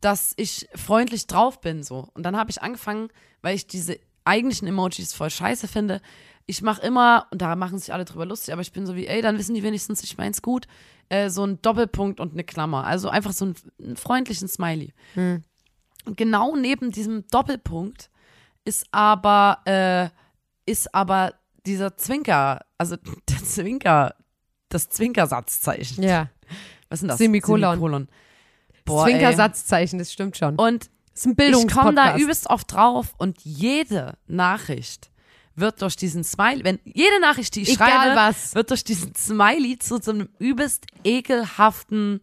dass ich freundlich drauf bin, so. Und dann habe ich angefangen, weil ich diese eigentlichen Emojis voll scheiße finde. Ich mache immer, und da machen sich alle drüber lustig, aber ich bin so wie, ey, dann wissen die wenigstens, ich mein's gut, äh, so ein Doppelpunkt und eine Klammer. Also einfach so einen, einen freundlichen Smiley. Und genau neben diesem Doppelpunkt ist aber, äh, ist aber dieser Zwinker, also der Zwinker, das Zwinkersatzzeichen. ja, Was sind das? Semikolon. Semikolon. Boah. Zwinkersatzzeichen, das stimmt schon. Und ist ein ich komme Bildungspodcast. da übelst oft drauf und jede Nachricht wird durch diesen Smiley, wenn jede Nachricht, die ich Egal schreibe, was. wird durch diesen Smiley zu so einem übelst ekelhaften,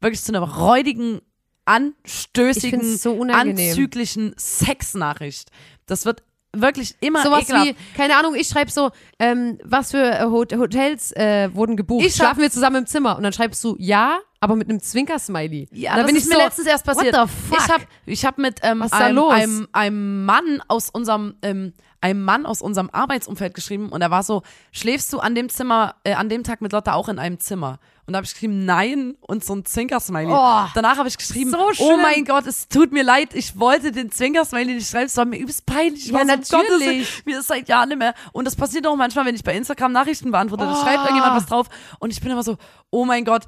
wirklich zu einer räudigen, anstößigen, so anzüglichen Sexnachricht. Das wird wirklich immer Sowas ekelhaft. wie, keine Ahnung, ich schreibe so, ähm, was für äh, Hot Hotels äh, wurden gebucht? Ich Schlafen wir zusammen im Zimmer? Und dann schreibst du ja, aber mit einem Zwinker-Smiley. Ja, das bin ist ich mir so, letztens erst passiert. What the fuck? Ich habe ich hab mit ähm, da einem, einem, einem Mann aus unserem ähm, einem Mann aus unserem Arbeitsumfeld geschrieben und er war so, schläfst du an dem Zimmer, äh, an dem Tag mit Lotta auch in einem Zimmer? Und da habe ich geschrieben, nein und so ein Zwinker-Smiley. Oh, Danach habe ich geschrieben, so oh mein Gott, es tut mir leid, ich wollte den Zwinker-Smiley nicht schreiben, es war mir übelst peinlich. Ich Ja, war so, natürlich. Gottes mir ist seit Jahren nicht mehr. Und das passiert auch manchmal, wenn ich bei Instagram Nachrichten beantworte, da Oh. schreibt irgendjemand was drauf und ich bin immer so, oh mein Gott,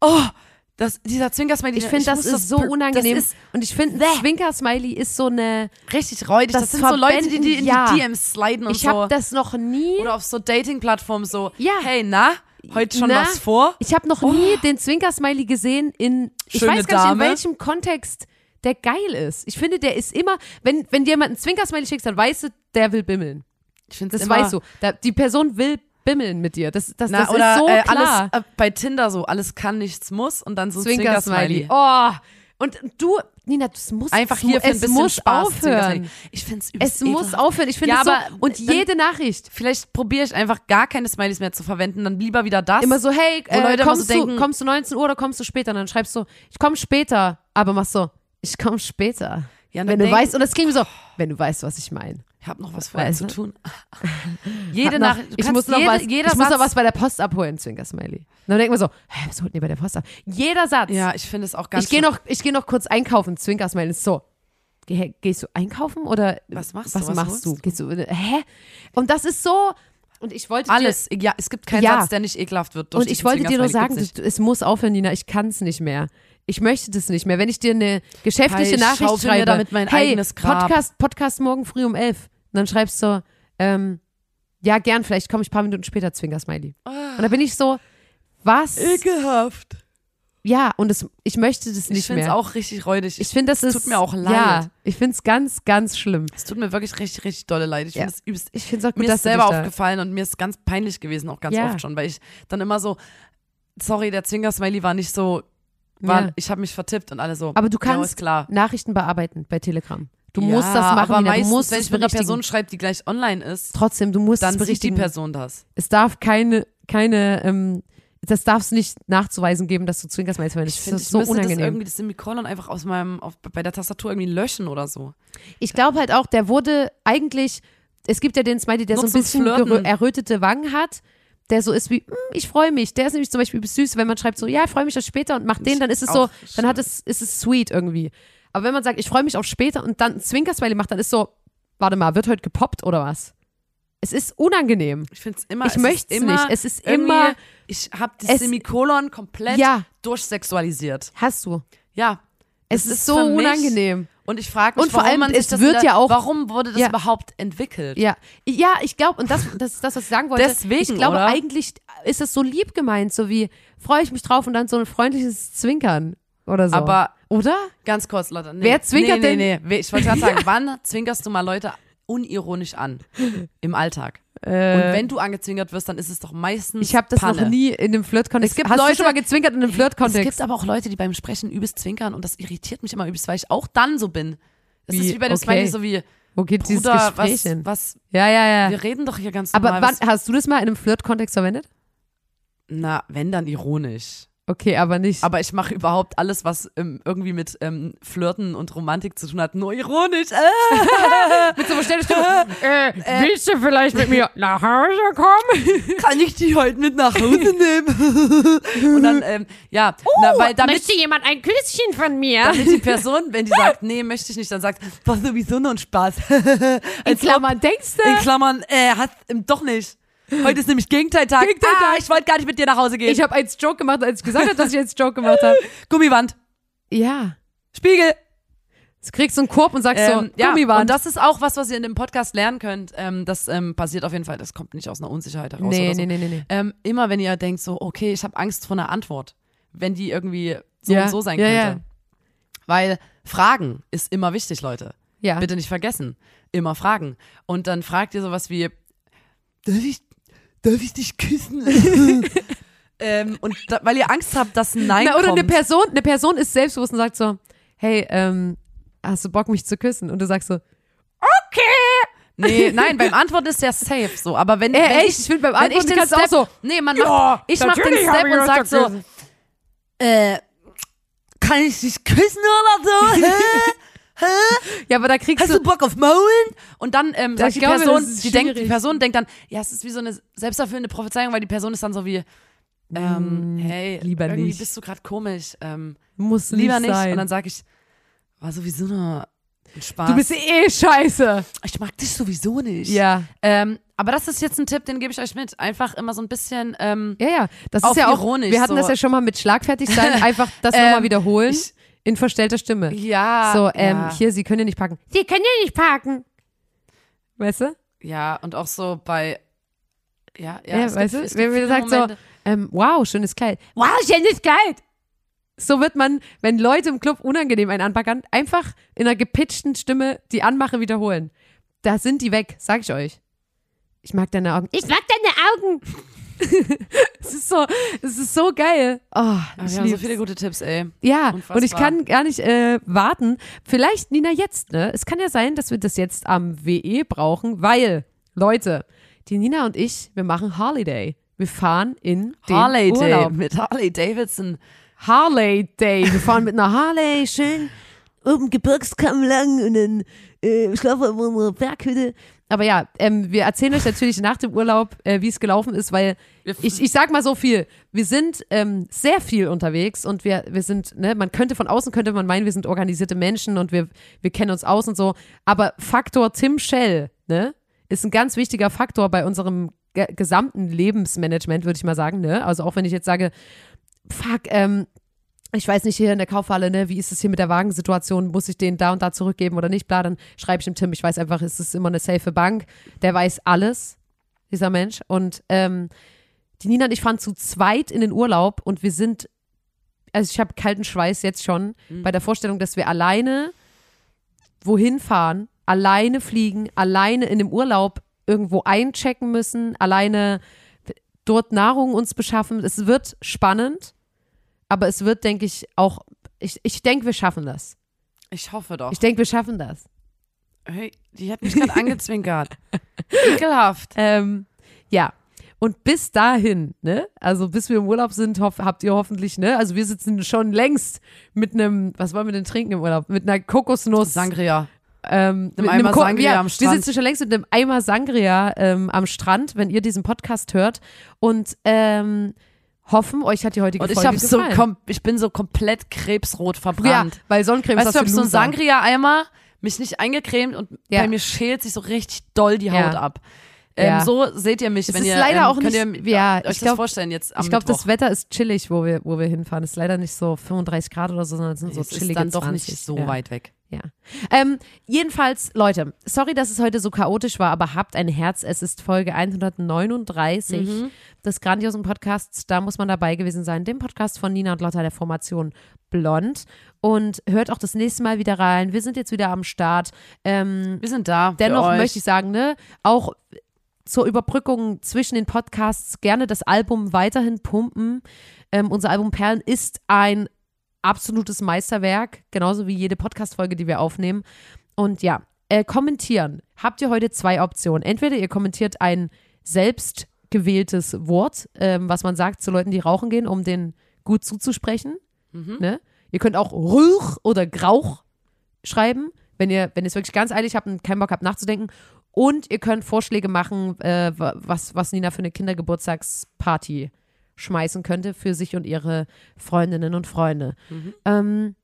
oh, das, dieser Zwinker-Smiley. ich finde, das muss ist so unangenehm. Das ist und ich finde, ein Zwinker-Smiley ist so eine, richtig räudig. Das, Das sind so Leute, die, die in verbinden- die ja. DMs sliden und ich so. habe das noch nie, Oder auf so Dating-Plattformen so, Ja. hey, na, heute schon Na? was vor? ich habe noch nie den Zwinker-Smiley gesehen in, ich Schöne weiß gar nicht, in welchem Kontext der geil ist. Ich finde, der ist immer, wenn, wenn dir jemand einen Zwinker-Smiley schickt, dann weißt du, der will bimmeln. Ich finde Das weißt du. Da, die Person will bimmeln mit dir. Das, das, Na, das oder ist so äh, klar. alles äh, bei Tinder so, alles kann, nichts muss und dann so ein Zwinker-Smiley. Zwinker-Smiley. Oh, und du, Nina, das muss Einfach es hier für ein es bisschen muss Spaß. aufhören. Ich finde Es muss aufhören. Ich finde Ja, es so. Und jede Nachricht. Vielleicht probiere ich einfach gar keine Smileys mehr zu verwenden, dann lieber wieder das. Immer so, hey, äh, Leute kommst, so du, denken- kommst du 19 Uhr oder kommst du später? Und dann schreibst du, ich komme später, aber machst so, ich komme später. Ja, und wenn du weißt, und das klingt so, wenn du weißt, was ich meine. Ich habe noch was vorher zu tun. jede noch- Nachricht. ich muss noch jede, was, jeder ich muss noch was bei der Post abholen, Zwinker Smiley. Dann denkt man so, hä, was holt ihr bei der Post ab? Jeder Satz. Ja, ich finde es auch ganz ich gehe noch, ich gehe noch kurz einkaufen, Zwinker Smiley so. Geh, gehst du einkaufen oder Was machst was du? Was machst du? du? Gehst du? Hä? Und das ist so. Und ich wollte dir, Alles. Ja, es gibt keinen Ja. Satz, der nicht ekelhaft wird. Durch Und ich wollte dir nur sagen, du, es muss aufhören, Nina. Ich kann es nicht mehr. Ich möchte das nicht mehr. Wenn ich dir eine geschäftliche Hey, ich Nachricht schreibe, damit mein hey, eigenes Grab. Podcast, Podcast morgen früh um elf. Und dann schreibst du, ähm, ja, gern, vielleicht komme ich ein paar Minuten später, Zwinker-Smiley. Und da bin ich so, was? Ekelhaft. Ja, und das, ich möchte das Ich nicht finde es mehr. auch richtig räudig. ich finde, das ist. tut mir auch leid. Ja, ich finde es ganz, ganz schlimm. es tut mir wirklich richtig, richtig dolle leid. Ich Ja. finde es übelst Ich finde es auch gut, mir ist selber dich da- aufgefallen und mir ist ganz peinlich gewesen, auch ganz Ja. oft schon, weil ich dann immer so, sorry, der Zwinker-Smiley war nicht so, war, Ja. ich habe mich vertippt und alle so. Aber du kannst ist klar. Nachrichten bearbeiten bei Telegram. Du ja, musst das machen, aber meistens, du musst wenn ich mit einer. Person schreibe, die gleich online ist, Trotzdem, du musst dann sieht die. Person das. Es darf keine, keine, ähm, das darf es nicht nachzuweisen geben, dass du Zwinkersmiley verwendest. Ich Das finde, ist ich so müsste das unangenehm. irgendwie das Semikolon einfach aus meinem, auf, bei der Tastatur irgendwie löschen oder so. Ich glaube halt auch, der wurde eigentlich, es gibt ja den Smiley, der Nur so ein bisschen errötete Wangen hat, der so ist wie, "Mm, ich freue mich. Der ist nämlich zum Beispiel süß, wenn man schreibt so, ja, ich freue mich auf später und macht den, dann ist es so, dann hat es, ist es sweet irgendwie. Aber wenn man sagt, ich freue mich auf später und dann ein Zwinkersmiley macht, dann ist so, warte mal, wird heute gepoppt oder was? Es ist unangenehm. Ich finde es immer. Ich ist möchte es immer nicht. Es ist immer, Ich habe das Semikolon komplett Ja. durchsexualisiert. hast du. Ja. Es Das ist so unangenehm. Und ich frage mich, Und vor warum allem, man es das wird wieder, ja auch- warum wurde das Ja. überhaupt entwickelt? Ja, ja, ich glaube, und das, das ist das, was ich sagen wollte. Deswegen, ich glaube, oder? eigentlich ist es so lieb gemeint, so wie freue ich mich drauf und dann so ein freundliches Zwinkern oder so. Aber oder? ganz kurz, Leute. Nee, Wer zwinkert nee, denn? Nee, nee, Ich wollte gerade sagen, wann zwinkerst du mal Leute unironisch an im Alltag? Und wenn du angezwinkert wirst, dann ist es doch meistens Äh. Ich habe das Panne. noch nie in einem Flirt-Kontext. Es gibt Hast Leute- du schon mal gezwinkert in einem Es Flirt-Kontext? gibt aber auch Leute, die beim Sprechen übelst zwinkern und das irritiert mich immer übelst, weil ich auch dann so bin. Es ist Wie? wie bei dem Okay. Smiley, so wie, Wo geht dieses Bruder, Gespräch was, hin? was, Ja, ja, ja. wir reden doch hier ganz Aber normal. wann, hast du das mal in einem Flirt-Kontext verwendet? na, wenn, dann ironisch. Okay, aber nicht. Aber ich mache überhaupt alles, was ähm, irgendwie mit ähm, Flirten und Romantik zu tun hat, nur ironisch. Äh, mit so einer Stimme. äh, willst du vielleicht mit mir nach Hause kommen? kann ich die heute mit nach Hause nehmen? und dann, ähm, ja, na, weil damit, jemand ein Küsschen von mir? damit die Person, wenn die sagt, nee, möchte ich nicht, dann sagt, war sowieso nur ein Spaß. In Klammern, denkst du? In Klammern, äh, hat, ähm, doch nicht. Heute ist nämlich Gegenteiltag. Gegenteiltag. Ah, ich wollte gar nicht mit dir nach Hause gehen. Ich habe als Joke gemacht, als ich gesagt habe, dass ich als Joke gemacht habe. Gummiwand, Ja. Spiegel. Jetzt kriegst du einen Korb und sagst Ähm, so, ja, Gummiwand. und das ist auch was, was ihr in dem Podcast lernen könnt. Ähm, das ähm, passiert auf jeden Fall, das kommt nicht aus einer Unsicherheit heraus nee, oder so. nee, nee, nee, nee. Ähm, immer wenn ihr denkt so, okay, ich habe Angst vor einer Antwort, wenn die irgendwie so Ja, und so sein ja, könnte. ja. Weil Fragen ist immer wichtig, Leute. Ja. Bitte nicht vergessen. Immer fragen. Und dann fragt ihr sowas wie, darf ich, darf ich dich küssen? ähm, und da, weil ihr Angst habt, dass ein Nein Na, oder kommt. eine Person, eine Person ist selbstbewusst und sagt so, hey, ähm, hast du Bock, mich zu küssen? Und du sagst so, Nee, nein, beim Antworten ist der safe so. Aber wenn, Ey, wenn echt? ich, Ich find, beim wenn ich Antworten den kannst Step, auch so, nee, man macht, Ja, ich mach den Step und sag so, äh, kann ich dich küssen oder so? Hä? ja, aber da kriegst Hast du, du Bock auf Maulen? Und dann ähm, sagt ich die glaube, Person, die denkt, die. Person denkt dann, ja, es ist wie so eine selbsterfüllende Prophezeiung, weil die Person ist dann so wie, ähm, hey, Mm, lieber irgendwie nicht. bist du gerade komisch, ähm, muss lieber nicht. sein. Und dann sag ich, war sowieso nur Spaß. du bist eh scheiße. ich mag dich sowieso nicht. Ja. Ähm, aber das ist jetzt ein Tipp, den gebe ich euch mit. Einfach immer so ein bisschen, ähm, Ja, ja. Das ist ja auch, ironisch, wir hatten so. das ja schon mal mit schlagfertig sein, einfach das Ähm, nochmal wiederholen ich- in verstellter Stimme. ja. So, ähm, ja. hier, Sie können ja nicht parken. Sie können ja nicht parken. Weißt du? Ja, und auch so bei, ja, ja, Ja, weißt gibt, du? Wenn man sagt so, Momente, ähm, wow, schönes Kleid. Wow, schönes Kleid. So wird man, wenn Leute im Club unangenehm einen anpackern, einfach in einer gepitchten Stimme die Anmache wiederholen. Da sind die weg, sag ich euch. Ich mag deine Augen. Ich mag deine Augen. es ist so, es ist so geil. Oh, ich wir haben so viele gute Tipps, ey. Ja, Unfassbar. und ich kann gar nicht äh, warten. Vielleicht, Nina, jetzt, ne? Es kann ja sein, dass wir das jetzt am WE brauchen, weil, Leute, die Nina und ich, wir machen Holiday. Wir fahren in den Harley Urlaub. mit Harley Davidson. Harley Day. Wir fahren mit einer Harley schön oben Gebirgskamm lang und dann äh, schlafen wir in unserer Berghütte. Aber ja, ähm, wir erzählen euch natürlich nach dem Urlaub, äh, wie es gelaufen ist, weil ich, ich sag mal so viel. Wir sind ähm, sehr viel unterwegs und wir, wir sind, ne, man könnte von außen könnte man meinen, wir sind organisierte Menschen und wir, wir kennen uns aus und so. Aber Faktor Tim Shell, ne, ist ein ganz wichtiger Faktor bei unserem ge gesamten Lebensmanagement, würde ich mal sagen, ne? Also auch wenn ich jetzt sage, fuck, ähm, ich weiß nicht, hier in der Kaufhalle, ne, wie ist es hier mit der Wagensituation? Muss ich den da und da zurückgeben oder nicht? Bla, dann schreibe ich dem Tim, ich weiß einfach, es ist immer eine safe Bank. Der weiß alles, dieser Mensch. Und ähm, die Nina und ich fahren zu zweit in den Urlaub und wir sind, also ich habe kalten Schweiß jetzt schon Mhm. bei der Vorstellung, dass wir alleine wohin fahren, alleine fliegen, alleine in dem Urlaub irgendwo einchecken müssen, alleine dort Nahrung uns beschaffen. Es wird spannend, aber es wird, denke ich, auch, ich, ich denke, wir schaffen das. Ich hoffe doch. Ich denke, wir schaffen das. hey, die hat mich gerade angezwinkert. Ekelhaft. Ähm, ja. Und bis dahin, ne, also bis wir im Urlaub sind, habt ihr hoffentlich, ne, also wir sitzen schon längst mit einem, was wollen wir denn trinken im Urlaub? Mit einer Kokosnuss. Sangria. ähm, mit Eimer Ko- Sangria ja, am Wir Strand. sitzen schon längst mit einem Eimer Sangria ähm, am Strand, wenn ihr diesen Podcast hört. Und ähm, hoffen, euch hat die heutige Und ich hab so gefallen. kom ich bin so komplett krebsrot ja, verbrannt. weil Sonnencreme weißt ist du, das ich für hab so einen. Sangria-Eimer, mich nicht eingecremt und Ja. bei mir schält sich so richtig doll die Ja. Haut ab. Ähm, Ja. So seht ihr mich, Es wenn ist ihr leider ähm, auch könnt nicht- ihr ja, euch ich das glaub- vorstellen jetzt Ich glaube, das. Wetter ist chillig, wo wir, wo wir hinfahren. Es ist leider nicht so 35 Grad oder so, sondern es sind so es chillige ist dann doch 20. nicht so ja. weit weg. Ja. Ähm, jedenfalls, Leute, sorry, dass es heute so chaotisch war, aber habt ein Herz. Es ist Folge 139 Mhm. des grandiosen Podcasts. Da muss man dabei gewesen sein. Dem Podcast von Nina und Lotta der Formation Blond. Und hört auch das nächste Mal wieder rein. Wir sind jetzt wieder am Start. Ähm, Wir sind da. Dennoch möchte ich sagen, ne, auch zur Überbrückung zwischen den Podcasts gerne das Album weiterhin pumpen. Ähm, unser Album Perlen ist ein absolutes Meisterwerk, genauso wie jede Podcast-Folge, die wir aufnehmen. Und ja, äh, kommentieren. Habt ihr heute zwei Optionen. Entweder ihr kommentiert ein selbst gewähltes Wort, ähm, was man sagt zu Leuten, die rauchen gehen, um denen gut zuzusprechen. Ne? Ihr könnt auch Rauch oder Grauch schreiben, wenn ihr, wenn ihr es wirklich ganz eilig habt und keinen Bock habt nachzudenken. Und ihr könnt Vorschläge machen, äh, wa- was, was Nina für eine Kindergeburtstagsparty schmeißen könnte für sich und ihre Freundinnen und Freunde. Ähm,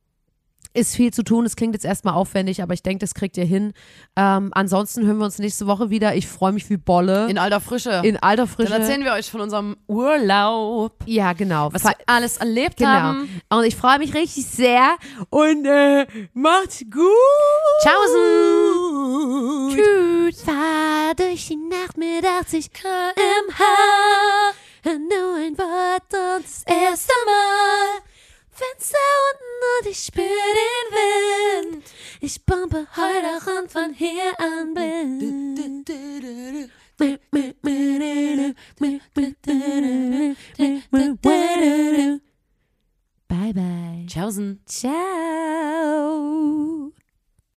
ist viel zu tun, es klingt jetzt erstmal aufwendig, aber ich denke, das kriegt ihr hin. Ähm, ansonsten hören wir uns nächste Woche wieder. Ich freue mich wie Bolle. In alter Frische. In alter Frische. Dann erzählen wir euch von unserem Urlaub. ja, genau. Was wir alles erlebt Genau. haben. Und ich freue mich richtig sehr. Und äh, macht's gut. Tschaußen. Tschüss. Fahr durch die Nacht mit 80 km/h. Nur ein Wort und das erste Mal. Fenster unten und ich spür den Wind. Ich pumpe heute auch und von hier an blind. Bye bye. Tschaußen. Ciao.